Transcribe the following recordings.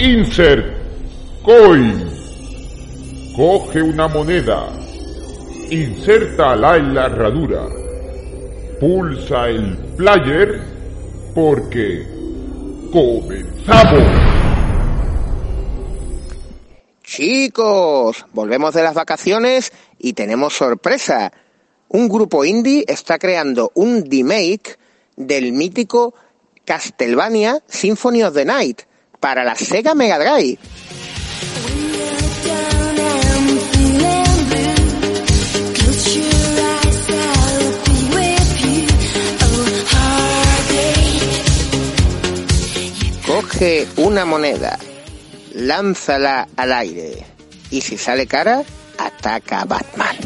Insert coin. Coge una moneda. Insértala en la herradura. Pulsa el player porque comenzamos. Chicos, volvemos de las vacaciones y tenemos sorpresa. Un grupo indie está creando un remake del mítico Castlevania Symphony of the Night para la Sega Mega Drive. Coge una moneda, lánzala al aire y si sale cara, ataca a Batman.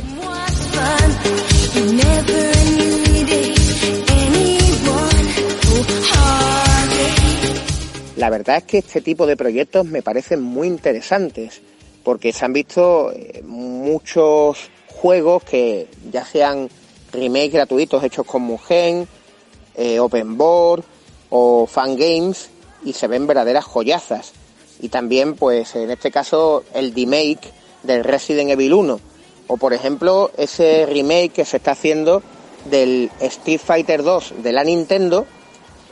La verdad es que este tipo de proyectos me parecen muy interesantes porque se han visto eh, muchos juegos que ya sean remakes gratuitos hechos con Mugen, eh, Open Board o Fan Games y se ven verdaderas joyazas. Y también, pues en este caso, el remake del Resident Evil 1 o por ejemplo ese remake que se está haciendo del Street Fighter 2 de la Nintendo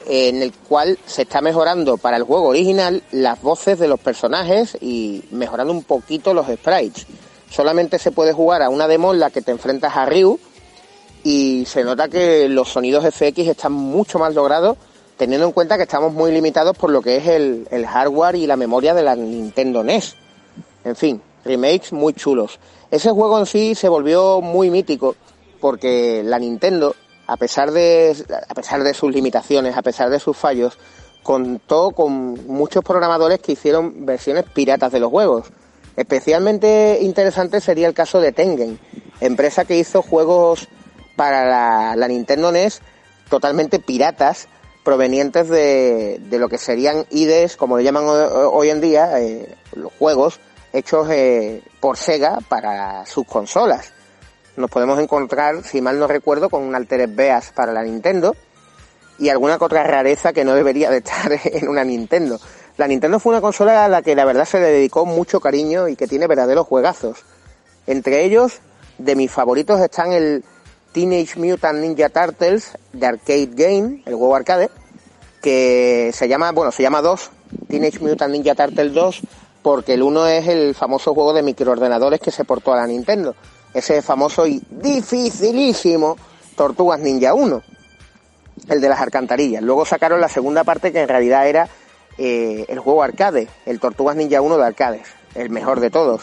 en el cual se está mejorando para el juego original las voces de los personajes y mejorando un poquito los sprites. Solamente se puede jugar a una demo en la que te enfrentas a Ryu y se nota que los sonidos FX están mucho más logrados teniendo en cuenta que estamos muy limitados por lo que es el, el hardware y la memoria de la Nintendo NES. En fin, remakes muy chulos. Ese juego en sí se volvió muy mítico porque la Nintendo a pesar de, a pesar de sus limitaciones, a pesar de sus fallos, contó con muchos programadores que hicieron versiones piratas de los juegos. Especialmente interesante sería el caso de Tengen, empresa que hizo juegos para la, Nintendo NES totalmente piratas, provenientes de, lo que serían IDs, como le llaman hoy en día, eh, los juegos hechos eh, por Sega para sus consolas nos podemos encontrar, si mal no recuerdo, con un Altered Beas para la Nintendo y alguna otra rareza que no debería de estar en una Nintendo. La Nintendo fue una consola a la que la verdad se le dedicó mucho cariño y que tiene verdaderos juegazos. Entre ellos, de mis favoritos están el Teenage Mutant Ninja Turtles de Arcade Game, el juego arcade, que se llama, bueno, se llama 2, Teenage Mutant Ninja Turtles 2, porque el uno es el famoso juego de microordenadores que se portó a la Nintendo ese famoso y dificilísimo Tortugas Ninja 1, el de las alcantarillas. Luego sacaron la segunda parte que en realidad era eh, el juego arcade, el Tortugas Ninja 1 de arcades, el mejor de todos.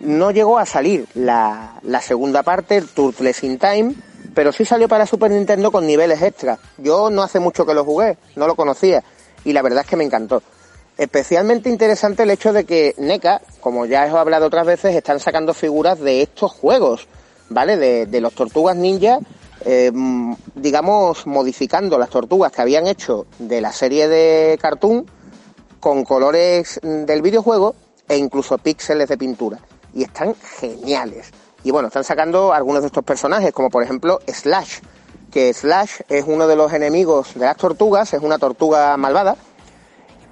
No llegó a salir la, la segunda parte, el Turtles in Time, pero sí salió para Super Nintendo con niveles extra. Yo no hace mucho que lo jugué, no lo conocía, y la verdad es que me encantó. Especialmente interesante el hecho de que NECA, como ya he hablado otras veces, están sacando figuras de estos juegos, ¿vale? De, los tortugas ninja, eh, digamos, modificando las tortugas que habían hecho de la serie de cartoon con colores del videojuego e incluso píxeles de pintura. Y están geniales. Y bueno, están sacando algunos de estos personajes, como por ejemplo Slash, que Slash es uno de los enemigos de las tortugas, es una tortuga malvada,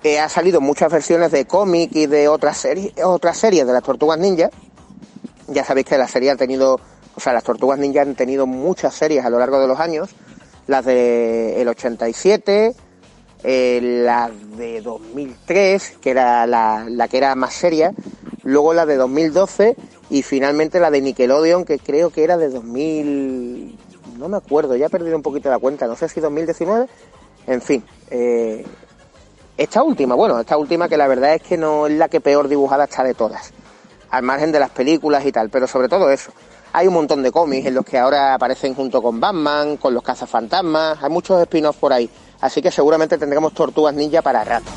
eh, ha salido muchas versiones de cómic y de otras series, otras series de las Tortugas Ninja. Ya sabéis que la serie ha tenido, o sea, las Tortugas Ninja han tenido muchas series a lo largo de los años. Las de el 87, eh, la de 2003, que era la, la que era más seria, luego la de 2012 y finalmente la de Nickelodeon, que creo que era de 2000, no me acuerdo, ya he perdido un poquito la cuenta, no sé si 2019, en fin, eh, esta última, bueno, esta última que la verdad es que no es la que peor dibujada está de todas, al margen de las películas y tal, pero sobre todo eso. Hay un montón de cómics en los que ahora aparecen junto con Batman, con los cazafantasmas, hay muchos spin-offs por ahí, así que seguramente tendremos tortugas ninja para rato.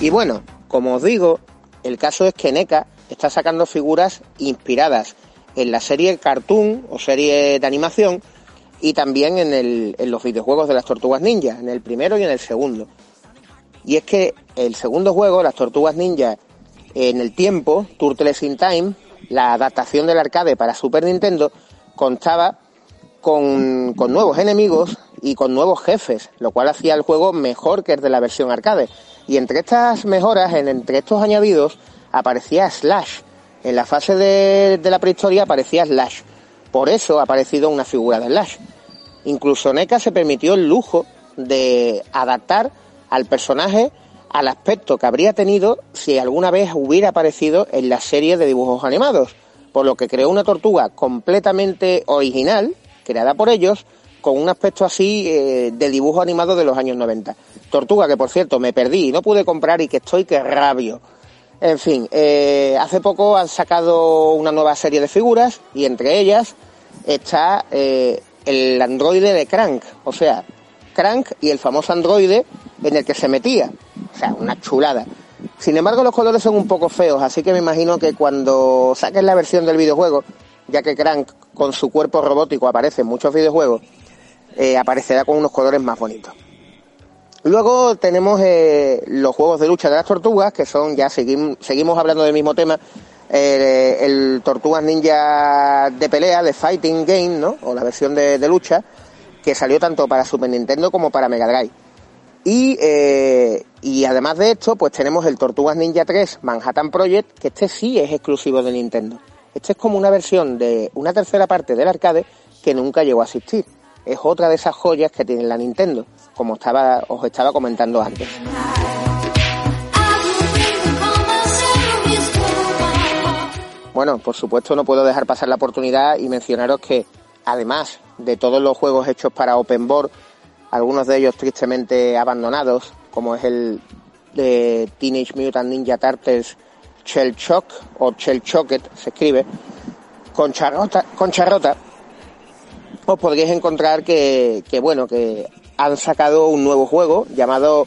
Y bueno, como os digo, el caso es que NECA está sacando figuras inspiradas en la serie cartoon o serie de animación y también en, el, en los videojuegos de las Tortugas Ninja, en el primero y en el segundo. Y es que el segundo juego, las Tortugas Ninja en el tiempo, Turtles in Time, la adaptación del arcade para Super Nintendo contaba con, con, nuevos enemigos y con nuevos jefes, lo cual hacía el juego mejor que el de la versión arcade. Y entre estas mejoras, entre estos añadidos, aparecía Slash. En la fase de, de la prehistoria aparecía Slash. Por eso ha aparecido una figura de Slash. Incluso NECA se permitió el lujo de adaptar al personaje al aspecto que habría tenido si alguna vez hubiera aparecido en la serie de dibujos animados, por lo que creó una tortuga completamente original, creada por ellos, con un aspecto así eh, de dibujo animado de los años 90. Tortuga que, por cierto, me perdí y no pude comprar y que estoy que rabio. En fin, eh, hace poco han sacado una nueva serie de figuras y entre ellas está eh, el androide de Crank, o sea, Crank y el famoso androide en el que se metía. O sea, una chulada. Sin embargo, los colores son un poco feos, así que me imagino que cuando saquen la versión del videojuego, ya que Crank con su cuerpo robótico aparece en muchos videojuegos, eh, aparecerá con unos colores más bonitos. Luego tenemos eh, los juegos de lucha de las tortugas, que son, ya seguimos hablando del mismo tema, eh, el Tortugas Ninja de pelea, de Fighting Game, ¿no? O la versión de, de lucha, que salió tanto para Super Nintendo como para Mega Drive. Y, eh, y además de esto, pues tenemos el Tortugas Ninja 3 Manhattan Project, que este sí es exclusivo de Nintendo. Este es como una versión de una tercera parte del arcade que nunca llegó a existir. Es otra de esas joyas que tiene la Nintendo, como estaba, os estaba comentando antes. Bueno, por supuesto no puedo dejar pasar la oportunidad y mencionaros que además de todos los juegos hechos para Open Board, algunos de ellos tristemente abandonados, como es el de Teenage Mutant Ninja Turtles Shell Shock o Shell Chocket, se escribe, con charrota, con charrota, os podríais encontrar que, que, bueno, que han sacado un nuevo juego llamado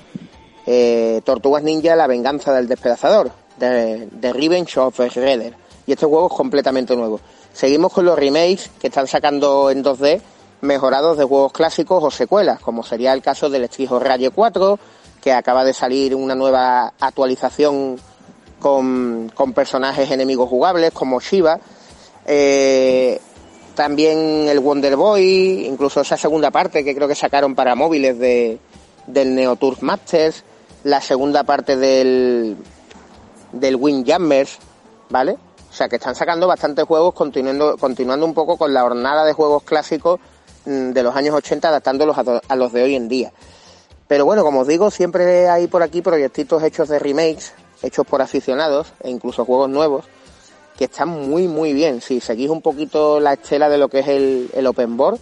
eh, Tortugas Ninja La Venganza del Despedazador, de, de Revenge of Shredder. Y este juego es completamente nuevo. Seguimos con los remakes que están sacando en 2D mejorados de juegos clásicos o secuelas, como sería el caso del Estrijo Raye 4, que acaba de salir una nueva actualización con, con personajes enemigos jugables como Shiva. Eh, también el Wonder Boy, incluso esa segunda parte que creo que sacaron para móviles de, del Neo Turf Masters, la segunda parte del, del Windjammers, ¿vale? O sea que están sacando bastantes juegos continuando, continuando un poco con la hornada de juegos clásicos mm, de los años 80 adaptándolos a, a los de hoy en día. Pero bueno, como os digo, siempre hay por aquí proyectitos hechos de remakes, hechos por aficionados e incluso juegos nuevos que están muy muy bien. Si seguís un poquito la estela de lo que es el, el Open Board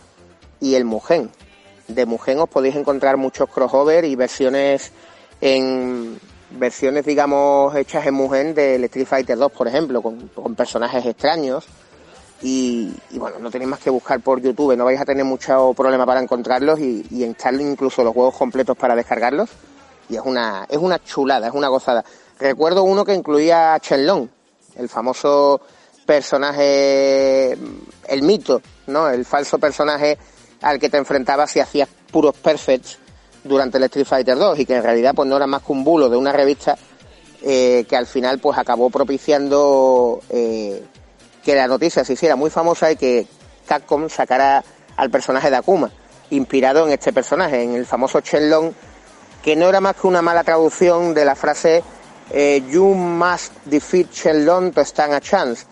y el Mugen. De Mugen os podéis encontrar muchos crossover y versiones en versiones, digamos, hechas en Mugen del Street Fighter 2, por ejemplo, con, con personajes extraños. Y, y, bueno, no tenéis más que buscar por YouTube, no vais a tener mucho problema para encontrarlos y, y instalar incluso los juegos completos para descargarlos. Y es una, es una chulada, es una gozada. Recuerdo uno que incluía a Shenlong, el famoso personaje, el mito, ¿no? El falso personaje al que te enfrentabas si hacías puros perfects durante el Street Fighter 2 y que en realidad pues no era más que un bulo de una revista eh, que al final pues acabó propiciando eh, que la noticia se hiciera muy famosa y que Capcom sacara al personaje de Akuma, inspirado en este personaje, en el famoso Shenlong, que no era más que una mala traducción de la frase eh, You must defeat Shenlong to stand a chance.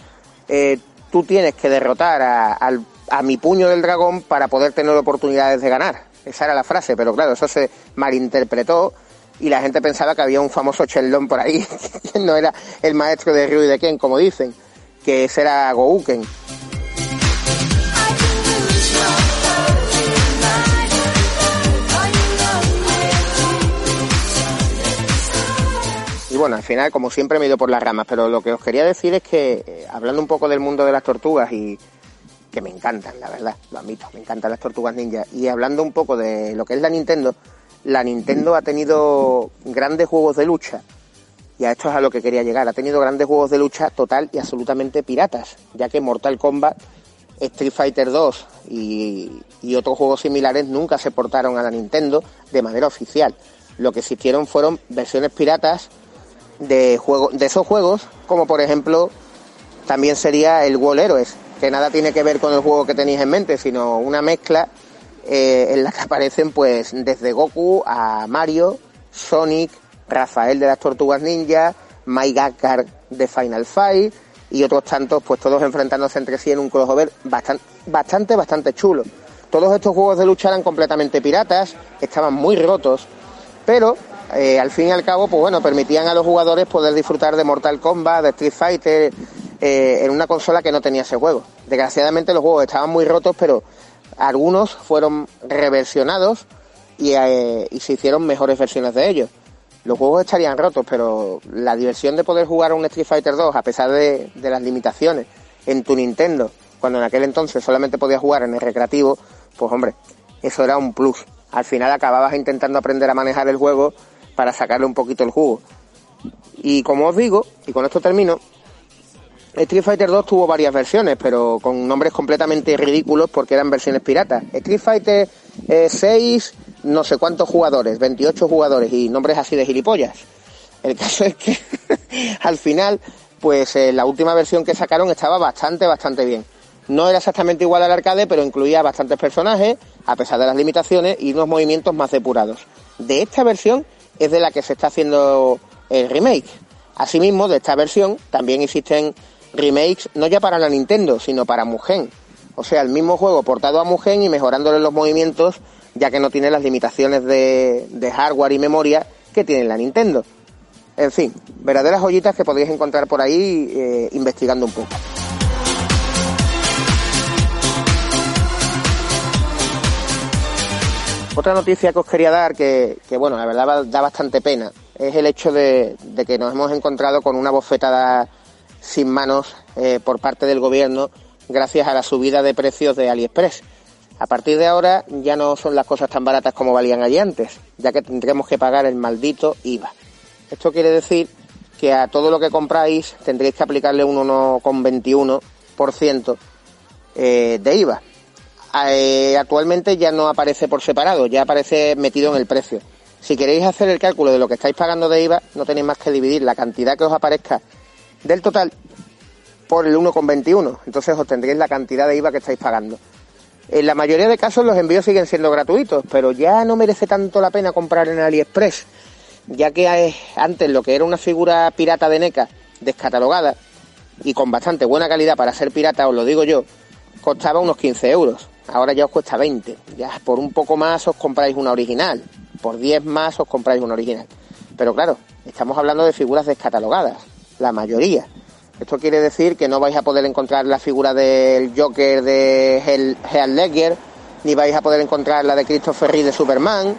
Eh, tú tienes que derrotar a, a, a mi puño del dragón para poder tener oportunidades de ganar. Esa era la frase, pero claro, eso se malinterpretó y la gente pensaba que había un famoso Shenlong por ahí, que no era el maestro de Ryu y de Ken, como dicen, que ese era Gouken. Bueno, al final, como siempre, me he ido por las ramas, pero lo que os quería decir es que, eh, hablando un poco del mundo de las tortugas y que me encantan, la verdad, lo admito, me encantan las tortugas ninja, y hablando un poco de lo que es la Nintendo, la Nintendo ha tenido grandes juegos de lucha, y a esto es a lo que quería llegar, ha tenido grandes juegos de lucha total y absolutamente piratas, ya que Mortal Kombat, Street Fighter 2 y, y otros juegos similares nunca se portaron a la Nintendo de manera oficial. Lo que existieron fueron versiones piratas de, juego, de esos juegos, como por ejemplo también sería el Wall Heroes, que nada tiene que ver con el juego que tenéis en mente, sino una mezcla eh, en la que aparecen pues desde Goku a Mario, Sonic, Rafael de las Tortugas Ninja, Mike de Final Fight y otros tantos, pues todos enfrentándose entre sí en un crossover bastante, bastante, bastante chulo. Todos estos juegos de lucha eran completamente piratas, estaban muy rotos, pero eh, al fin y al cabo, pues bueno, permitían a los jugadores poder disfrutar de Mortal Kombat, de Street Fighter, eh, en una consola que no tenía ese juego. Desgraciadamente los juegos estaban muy rotos, pero algunos fueron reversionados y, eh, y se hicieron mejores versiones de ellos los juegos estarían rotos, pero la diversión de poder jugar a un Street Fighter 2 a pesar de, las limitaciones en tu Nintendo, cuando en aquel entonces solamente podías jugar en el recreativo, pues hombre, eso era un plus. Al final acababas intentando aprender a manejar el juego para sacarle un poquito el jugo. Y como os digo, y con esto termino, Street Fighter 2 tuvo varias versiones, pero con nombres completamente ridículos porque eran versiones piratas. Street Fighter 6, eh, no sé cuántos jugadores, 28 jugadores y nombres así de gilipollas. El caso es que al final, pues eh, la última versión que sacaron estaba bastante, bastante bien. No era exactamente igual al arcade, pero incluía bastantes personajes, a pesar de las limitaciones, y unos movimientos más depurados. De esta versión es de la que se está haciendo el remake. Asimismo, de esta versión también existen remakes no ya para la Nintendo, sino para Mugen. O sea, el mismo juego portado a Mugen y mejorándole los movimientos, ya que no tiene las limitaciones de, hardware y memoria que tiene la Nintendo. En fin, verdaderas joyitas que podéis encontrar por ahí eh, investigando un poco. Otra noticia que os quería dar, que, bueno, la verdad da bastante pena, es el hecho de, de que nos hemos encontrado con una bofetada sin manos eh, por parte del gobierno gracias a la subida de precios de AliExpress. A partir de ahora ya no son las cosas tan baratas como valían allí antes, ya que tendremos que pagar el maldito IVA. Esto quiere decir que a todo lo que compráis tendréis que aplicarle un 1,21% eh, de IVA. Eh, actualmente ya no aparece por separado, ya aparece metido en el precio. Si queréis hacer el cálculo de lo que estáis pagando de IVA, no tenéis más que dividir la cantidad que os aparezca del total por el 1,21. Entonces obtendréis la cantidad de IVA que estáis pagando. En la mayoría de casos los envíos siguen siendo gratuitos, pero ya no merece tanto la pena comprar en AliExpress, ya que antes lo que era una figura pirata de NECA descatalogada y con bastante buena calidad para ser pirata, os lo digo yo, costaba unos 15 euros. Ahora ya os cuesta 20. Ya por un poco más os compráis una original. Por 10 más os compráis una original. Pero claro, estamos hablando de figuras descatalogadas la mayoría. Esto quiere decir que no vais a poder encontrar la figura del Joker de Heath Ledger, ni vais a poder encontrar la de Christopher Reeve de Superman,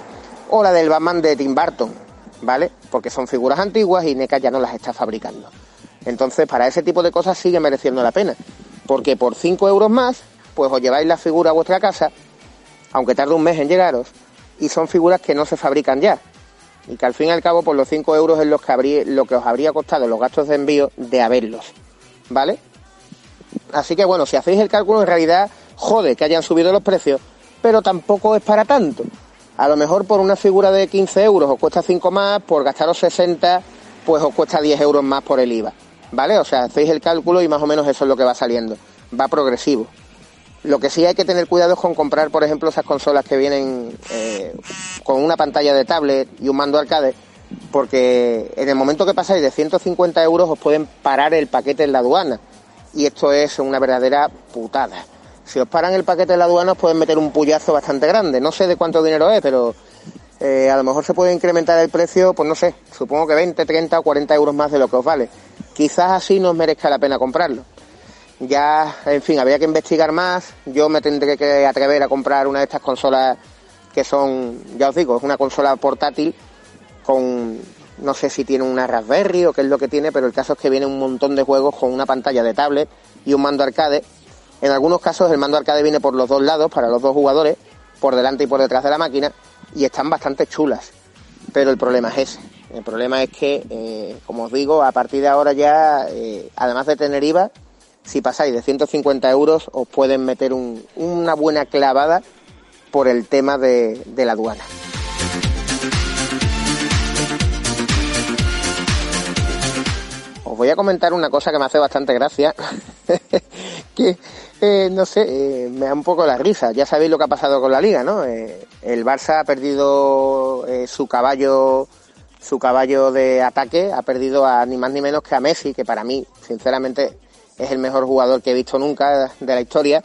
o la del Batman de Tim Burton, ¿vale? Porque son figuras antiguas y NECA ya no las está fabricando. Entonces, para ese tipo de cosas sigue mereciendo la pena. Porque por 5 euros más, pues os lleváis la figura a vuestra casa, aunque tarde un mes en llegaros, y son figuras que no se fabrican ya y que al fin y al cabo por los 5 euros es los que lo que os habría costado los gastos de envío de haberlos, ¿vale? Así que bueno, si hacéis el cálculo en realidad jode que hayan subido los precios, pero tampoco es para tanto. A lo mejor por una figura de 15 euros os cuesta 5 más, por gastaros 60 pues os cuesta 10 euros más por el IVA, ¿vale? O sea, hacéis el cálculo y más o menos eso es lo que va saliendo, va progresivo. Lo que sí hay que tener cuidado es con comprar, por ejemplo, esas consolas que vienen eh, con una pantalla de tablet y un mando arcade, porque en el momento que pasáis de 150 euros os pueden parar el paquete en la aduana. Y esto es una verdadera putada. Si os paran el paquete en la aduana os pueden meter un puyazo bastante grande. No sé de cuánto dinero es, pero eh, a lo mejor se puede incrementar el precio, pues no sé, supongo que 20, 30 o 40 euros más de lo que os vale. Quizás así no os merezca la pena comprarlo. Ya, en fin, habría que investigar más. Yo me tendré que atrever a comprar una de estas consolas que son, ya os digo, es una consola portátil con, no sé si tiene una Raspberry o qué es lo que tiene, pero el caso es que viene un montón de juegos con una pantalla de tablet y un mando arcade. En algunos casos el mando arcade viene por los dos lados para los dos jugadores, por delante y por detrás de la máquina, y están bastante chulas. Pero el problema es ese. El problema es que, eh, como os digo, a partir de ahora ya, eh, además de tener IVA, si pasáis de 150 euros os pueden meter una buena clavada por el tema de, la aduana. Os voy a comentar una cosa que me hace bastante gracia, que eh, no sé, eh, me da un poco la risa. Ya sabéis lo que ha pasado con la liga, ¿no? Eh, el Barça ha perdido su caballo, su caballo de ataque, ha perdido a ni más ni menos que a Messi, que para mí, sinceramente, es el mejor jugador que he visto nunca de la historia.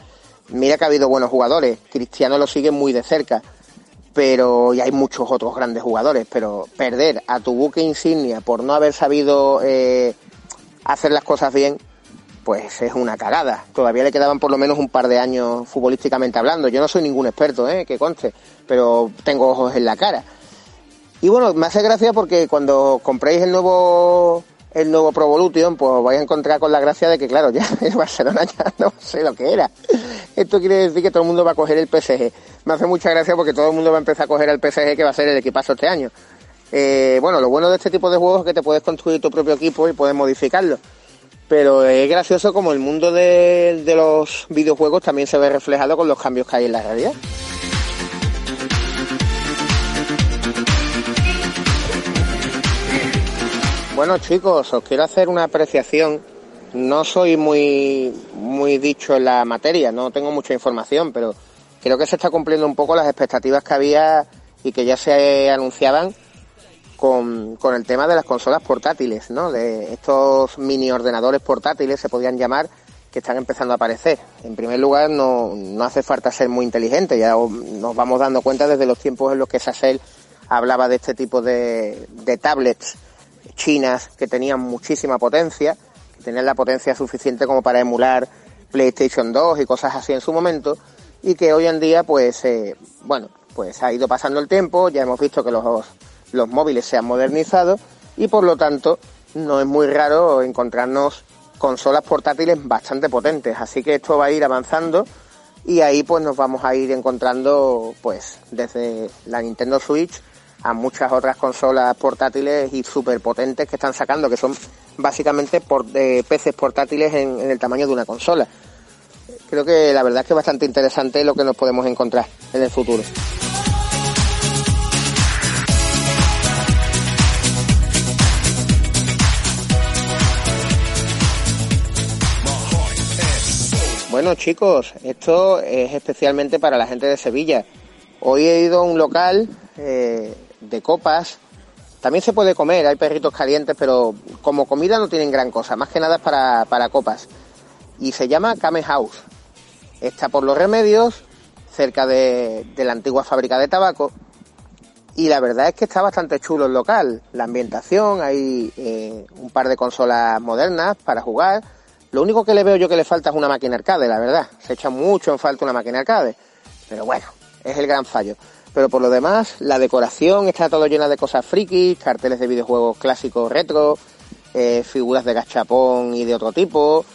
Mira que ha habido buenos jugadores, Cristiano lo sigue muy de cerca, pero y hay muchos otros grandes jugadores, pero perder a tu buque insignia por no haber sabido hacer las cosas bien, pues es una cagada. Todavía le quedaban por lo menos un par de años futbolísticamente hablando. Yo no soy ningún experto, ¿eh? que conste, pero tengo ojos en la cara. Y bueno, me hace gracia porque cuando compréis el nuevo el nuevo Pro Evolution, pues vais a encontrar con la gracia de que, claro, ya el Barcelona ya no sé lo que era. Esto quiere decir que todo el mundo va a coger el PSG. Me hace mucha gracia porque todo el mundo va a empezar a coger el PSG que va a ser el equipazo este año. Eh, bueno, lo bueno de este tipo de juegos es que te puedes construir tu propio equipo y puedes modificarlo pero es gracioso como el mundo de, los videojuegos también se ve reflejado con los cambios que hay en la realidad. Bueno chicos, os quiero hacer una apreciación. No soy muy, muy dicho en la materia, no tengo mucha información, pero creo que se está cumpliendo un poco las expectativas que había y que ya se anunciaban con, con, el tema de las consolas portátiles, ¿no? De estos mini ordenadores portátiles se podían llamar que están empezando a aparecer. En primer lugar, no, no hace falta ser muy inteligente, ya nos vamos dando cuenta desde los tiempos en los que Sassel hablaba de este tipo de, de tablets chinas que tenían muchísima potencia, que tenían la potencia suficiente como para emular PlayStation 2 y cosas así en su momento, y que hoy en día, pues, eh, bueno, pues ha ido pasando el tiempo, ya hemos visto que los los móviles se han modernizado y por lo tanto no es muy raro encontrarnos consolas portátiles bastante potentes. Así que esto va a ir avanzando y ahí pues nos vamos a ir encontrando pues desde la Nintendo Switch a muchas otras consolas portátiles y súper potentes que están sacando, que son básicamente por, eh, peces portátiles en, en el tamaño de una consola. Creo que la verdad es que es bastante interesante lo que nos podemos encontrar en el futuro. Bueno chicos, esto es especialmente para la gente de Sevilla. Hoy he ido a un local eh, de copas. También se puede comer, hay perritos calientes, pero como comida no tienen gran cosa. Más que nada es para, para copas. Y se llama Kame House. Está por los remedios, cerca de, la antigua fábrica de tabaco. Y la verdad es que está bastante chulo el local. La ambientación, hay eh, un par de consolas modernas para jugar lo único que le veo yo que le falta es una máquina arcade, la verdad. Se echa mucho en falta una máquina arcade. Pero bueno, es el gran fallo. Pero por lo demás, la decoración está todo llena de cosas frikis, carteles de videojuegos clásicos retro, eh, figuras de gachapón y de otro tipo.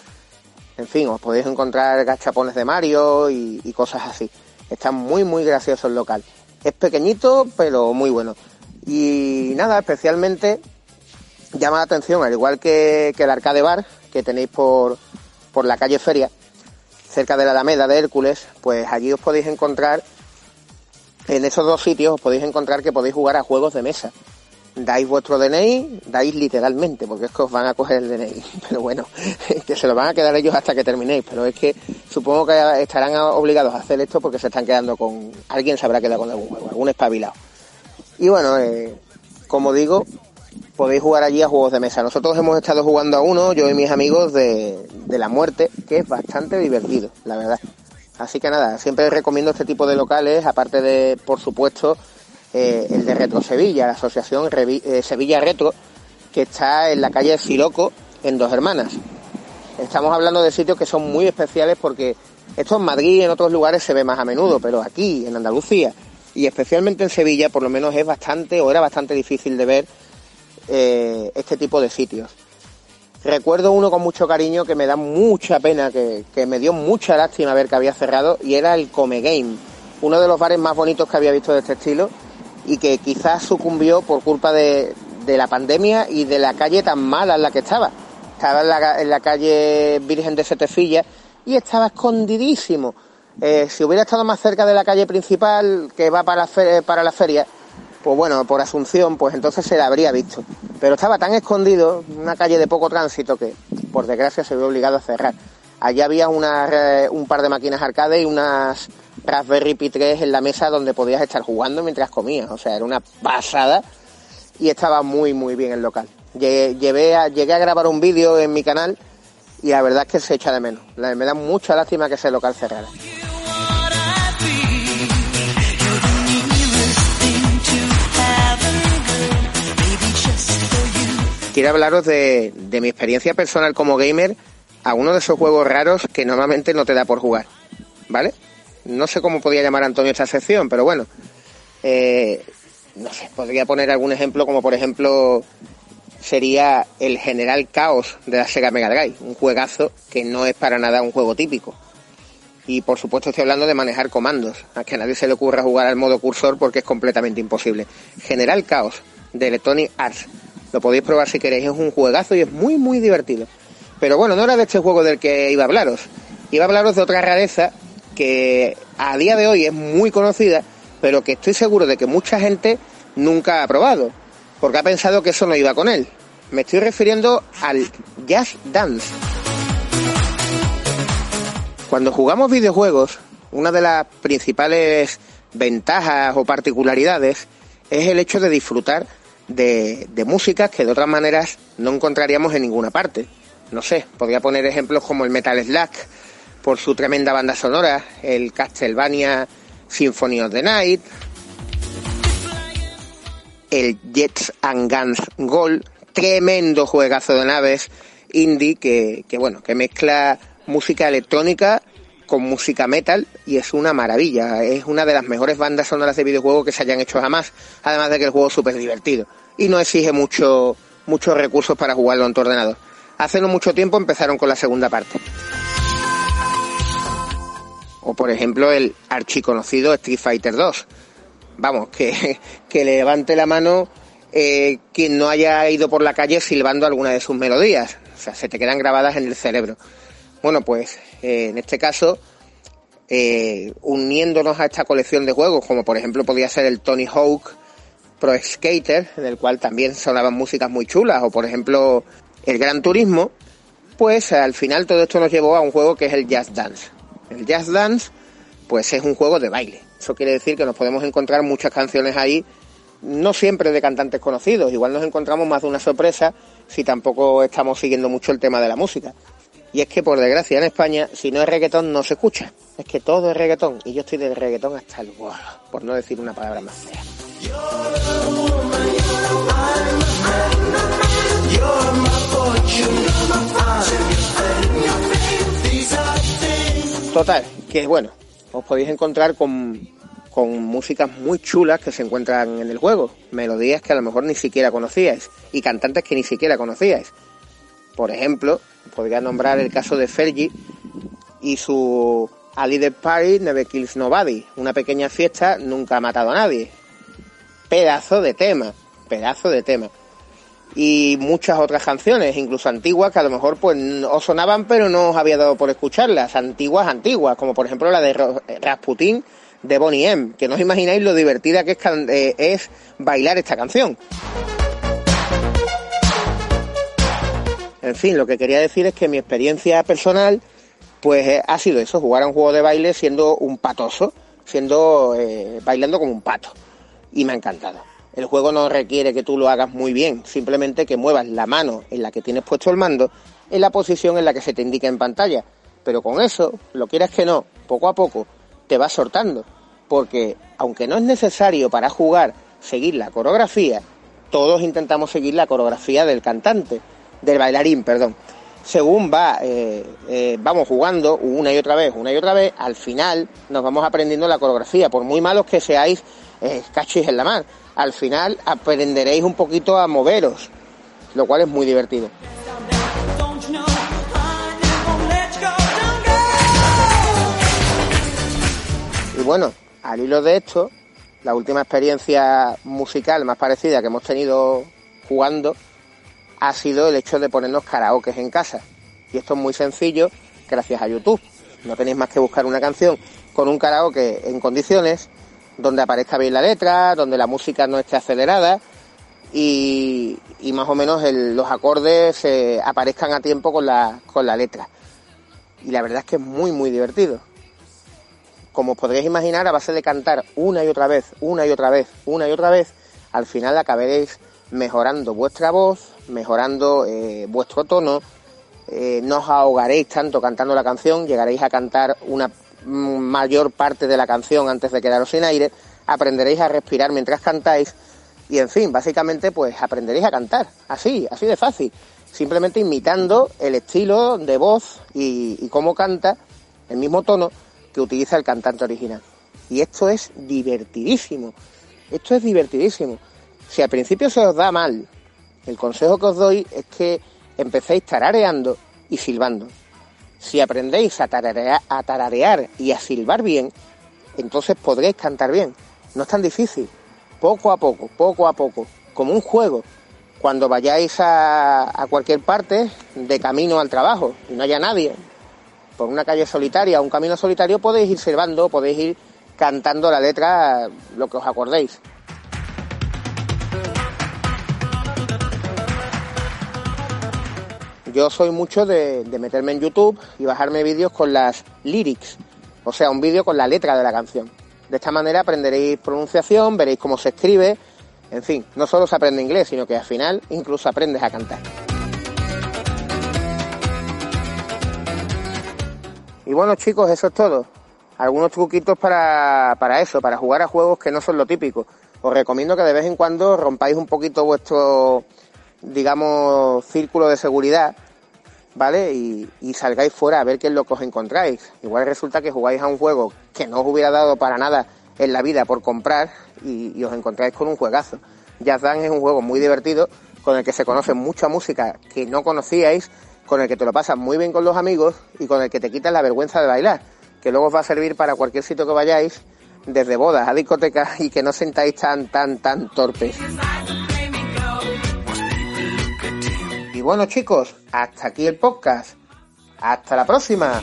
En fin, os podéis encontrar gachapones de Mario y, cosas así. Está muy, muy gracioso el local. Es pequeñito, pero muy bueno. Y nada, especialmente llama la atención, al igual que, el arcade bar, que tenéis por, por la calle Feria, cerca de la Alameda de Hércules, pues allí os podéis encontrar, en esos dos sitios os podéis encontrar que podéis jugar a juegos de mesa. Dais vuestro DNI, dais literalmente, porque es que os van a coger el DNI, pero bueno, que se lo van a quedar ellos hasta que terminéis, pero es que supongo que estarán obligados a hacer esto porque se están quedando con, alguien se habrá quedado con algún juego, algún espabilado. Y bueno, eh, como digo, podéis jugar allí a juegos de mesa. Nosotros hemos estado jugando a uno, yo y mis amigos, de, la muerte, que es bastante divertido, la verdad. Así que nada, siempre recomiendo este tipo de locales, aparte de, por supuesto, eh, el de Retro Sevilla, la asociación eh, Sevilla Retro, que está en la calle Siloco, en Dos Hermanas. Estamos hablando de sitios que son muy especiales porque esto en Madrid y en otros lugares se ve más a menudo, pero aquí, en Andalucía, y especialmente en Sevilla, por lo menos es bastante, o era bastante difícil de ver eh, este tipo de sitios. Recuerdo uno con mucho cariño que me da mucha pena, que, me dio mucha lástima ver que había cerrado, y era el Come Game, uno de los bares más bonitos que había visto de este estilo, y que quizás sucumbió por culpa de, la pandemia y de la calle tan mala en la que estaba. Estaba en la, calle Virgen de Setefilla y estaba escondidísimo. Eh, si hubiera estado más cerca de la calle principal que va para, para la feria, pues bueno, por Asunción, pues entonces se la habría visto. Pero estaba tan escondido, una calle de poco tránsito, que por desgracia se vio obligado a cerrar. Allí había una, un par de máquinas arcade y unas Raspberry Pi 3 en la mesa donde podías estar jugando mientras comías. O sea, era una pasada y estaba muy, muy bien el local. Llegué a, llegué a grabar un vídeo en mi canal y la verdad es que se echa de menos. Me da mucha lástima que ese local cerrara. Quiero hablaros de, mi experiencia personal como gamer a uno de esos juegos raros que normalmente no te da por jugar, ¿vale? No sé cómo podría llamar Antonio esta sección, pero bueno, eh, no sé, podría poner algún ejemplo como por ejemplo sería el General Chaos de la Sega Mega Drive, un juegazo que no es para nada un juego típico. Y por supuesto estoy hablando de manejar comandos, a que a nadie se le ocurra jugar al modo cursor porque es completamente imposible. General Chaos de Electronic Arts lo podéis probar si queréis, es un juegazo y es muy, muy divertido. Pero bueno, no era de este juego del que iba a hablaros. Iba a hablaros de otra rareza que a día de hoy es muy conocida, pero que estoy seguro de que mucha gente nunca ha probado, porque ha pensado que eso no iba con él. Me estoy refiriendo al Jazz Dance. Cuando jugamos videojuegos, una de las principales ventajas o particularidades es el hecho de disfrutar de, de músicas que de otras maneras no encontraríamos en ninguna parte. No sé, podría poner ejemplos como el Metal Slack, por su tremenda banda sonora, el Castlevania Symphony of the Night, el Jets and Guns Gold, tremendo juegazo de naves indie que, que bueno, que mezcla música electrónica con música metal y es una maravilla. Es una de las mejores bandas sonoras de videojuegos que se hayan hecho jamás. Además de que el juego es súper divertido y no exige mucho, muchos recursos para jugarlo en tu ordenador. Hace no mucho tiempo empezaron con la segunda parte. O por ejemplo el archiconocido Street Fighter 2. Vamos, que, que levante la mano eh, quien no haya ido por la calle silbando alguna de sus melodías. O sea, se te quedan grabadas en el cerebro. Bueno, pues eh, en este caso, eh, uniéndonos a esta colección de juegos, como por ejemplo podría ser el Tony Hawk Pro Skater, en el cual también sonaban músicas muy chulas, o por ejemplo el Gran Turismo, pues al final todo esto nos llevó a un juego que es el Jazz Dance. El Jazz Dance, pues es un juego de baile. Eso quiere decir que nos podemos encontrar muchas canciones ahí, no siempre de cantantes conocidos, igual nos encontramos más de una sorpresa si tampoco estamos siguiendo mucho el tema de la música. Y es que por desgracia en España, si no es reggaetón, no se escucha. Es que todo es reggaetón. Y yo estoy del reggaetón hasta el huevo, por no decir una palabra más fea. Total, que bueno, os podéis encontrar con, con músicas muy chulas que se encuentran en el juego, melodías que a lo mejor ni siquiera conocíais y cantantes que ni siquiera conocíais. Por ejemplo, podría nombrar el caso de Fergie y su A Little Party Never Kills Nobody. Una pequeña fiesta nunca ha matado a nadie. Pedazo de tema, pedazo de tema. Y muchas otras canciones, incluso antiguas, que a lo mejor pues os sonaban pero no os había dado por escucharlas. Antiguas, antiguas, como por ejemplo la de Rasputin de Bonnie M. Que no os imagináis lo divertida que es, eh, es bailar esta canción. En fin, lo que quería decir es que mi experiencia personal, pues eh, ha sido eso, jugar a un juego de baile siendo un patoso, siendo eh, bailando como un pato. Y me ha encantado. El juego no requiere que tú lo hagas muy bien, simplemente que muevas la mano en la que tienes puesto el mando en la posición en la que se te indica en pantalla. Pero con eso, lo quieras que no, poco a poco te vas sortando. Porque aunque no es necesario para jugar seguir la coreografía, todos intentamos seguir la coreografía del cantante del bailarín, perdón. Según va, eh, eh, vamos jugando una y otra vez, una y otra vez, al final nos vamos aprendiendo la coreografía. Por muy malos que seáis eh, cachis en la mar, al final aprenderéis un poquito a moveros, lo cual es muy divertido. Y bueno, al hilo de esto, la última experiencia musical más parecida que hemos tenido jugando ha sido el hecho de ponernos karaokes en casa. Y esto es muy sencillo gracias a YouTube. No tenéis más que buscar una canción con un karaoke en condiciones donde aparezca bien la letra, donde la música no esté acelerada y, más o menos los acordes aparezcan a tiempo con la, con la letra. Y la verdad es que es muy, muy divertido. Como os podréis imaginar, a base de cantar una y otra vez, una y otra vez, una y otra vez, al final acabaréis mejorando vuestra voz, mejorando eh, vuestro tono, eh, no os ahogaréis tanto cantando la canción, llegaréis a cantar una mayor parte de la canción antes de quedaros sin aire, aprenderéis a respirar mientras cantáis y en fin, básicamente pues aprenderéis a cantar, así, así de fácil, simplemente imitando el estilo de voz y, y cómo canta, el mismo tono que utiliza el cantante original. Y esto es divertidísimo, esto es divertidísimo. Si al principio se os da mal, el consejo que os doy es que empecéis tarareando y silbando. Si aprendéis a tararear, y a silbar bien, entonces podréis cantar bien. No es tan difícil. Poco a poco, poco a poco, como un juego. Cuando vayáis a, a cualquier parte de camino al trabajo y no haya nadie, por una calle solitaria, un camino solitario, podéis ir silbando, podéis ir cantando la letra, lo que os acordéis. Yo soy mucho de, meterme en YouTube y bajarme vídeos con las lyrics, o sea, un vídeo con la letra de la canción. De esta manera aprenderéis pronunciación, veréis cómo se escribe, en fin, no solo se aprende inglés, sino que al final incluso aprendes a cantar. Y bueno chicos, eso es todo. Algunos truquitos para, para eso, para jugar a juegos que no son lo típico. Os recomiendo que de vez en cuando rompáis un poquito vuestro digamos, círculo de seguridad, ¿vale? Y, salgáis fuera a ver qué es lo que os encontráis. Igual resulta que jugáis a un juego que no os hubiera dado para nada en la vida por comprar y, os encontráis con un juegazo. Jazz Dance es un juego muy divertido con el que se conoce mucha música que no conocíais, con el que te lo pasas muy bien con los amigos y con el que te quitas la vergüenza de bailar, que luego os va a servir para cualquier sitio que vayáis, desde bodas a discotecas y que no sentáis tan, tan, tan torpes. Y bueno chicos, hasta aquí el podcast. Hasta la próxima.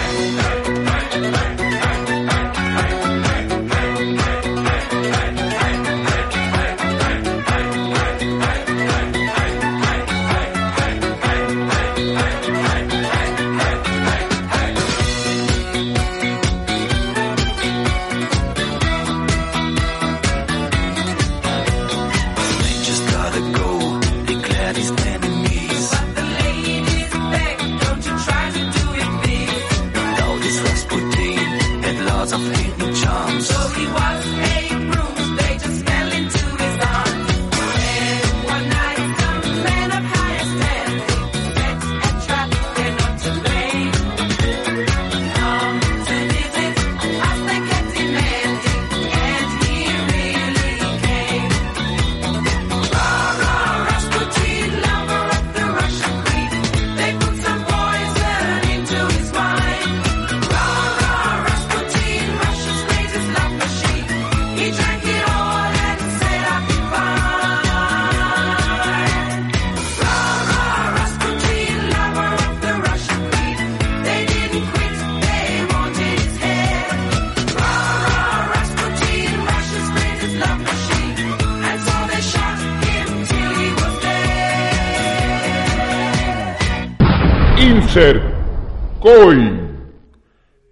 So he was a Coin.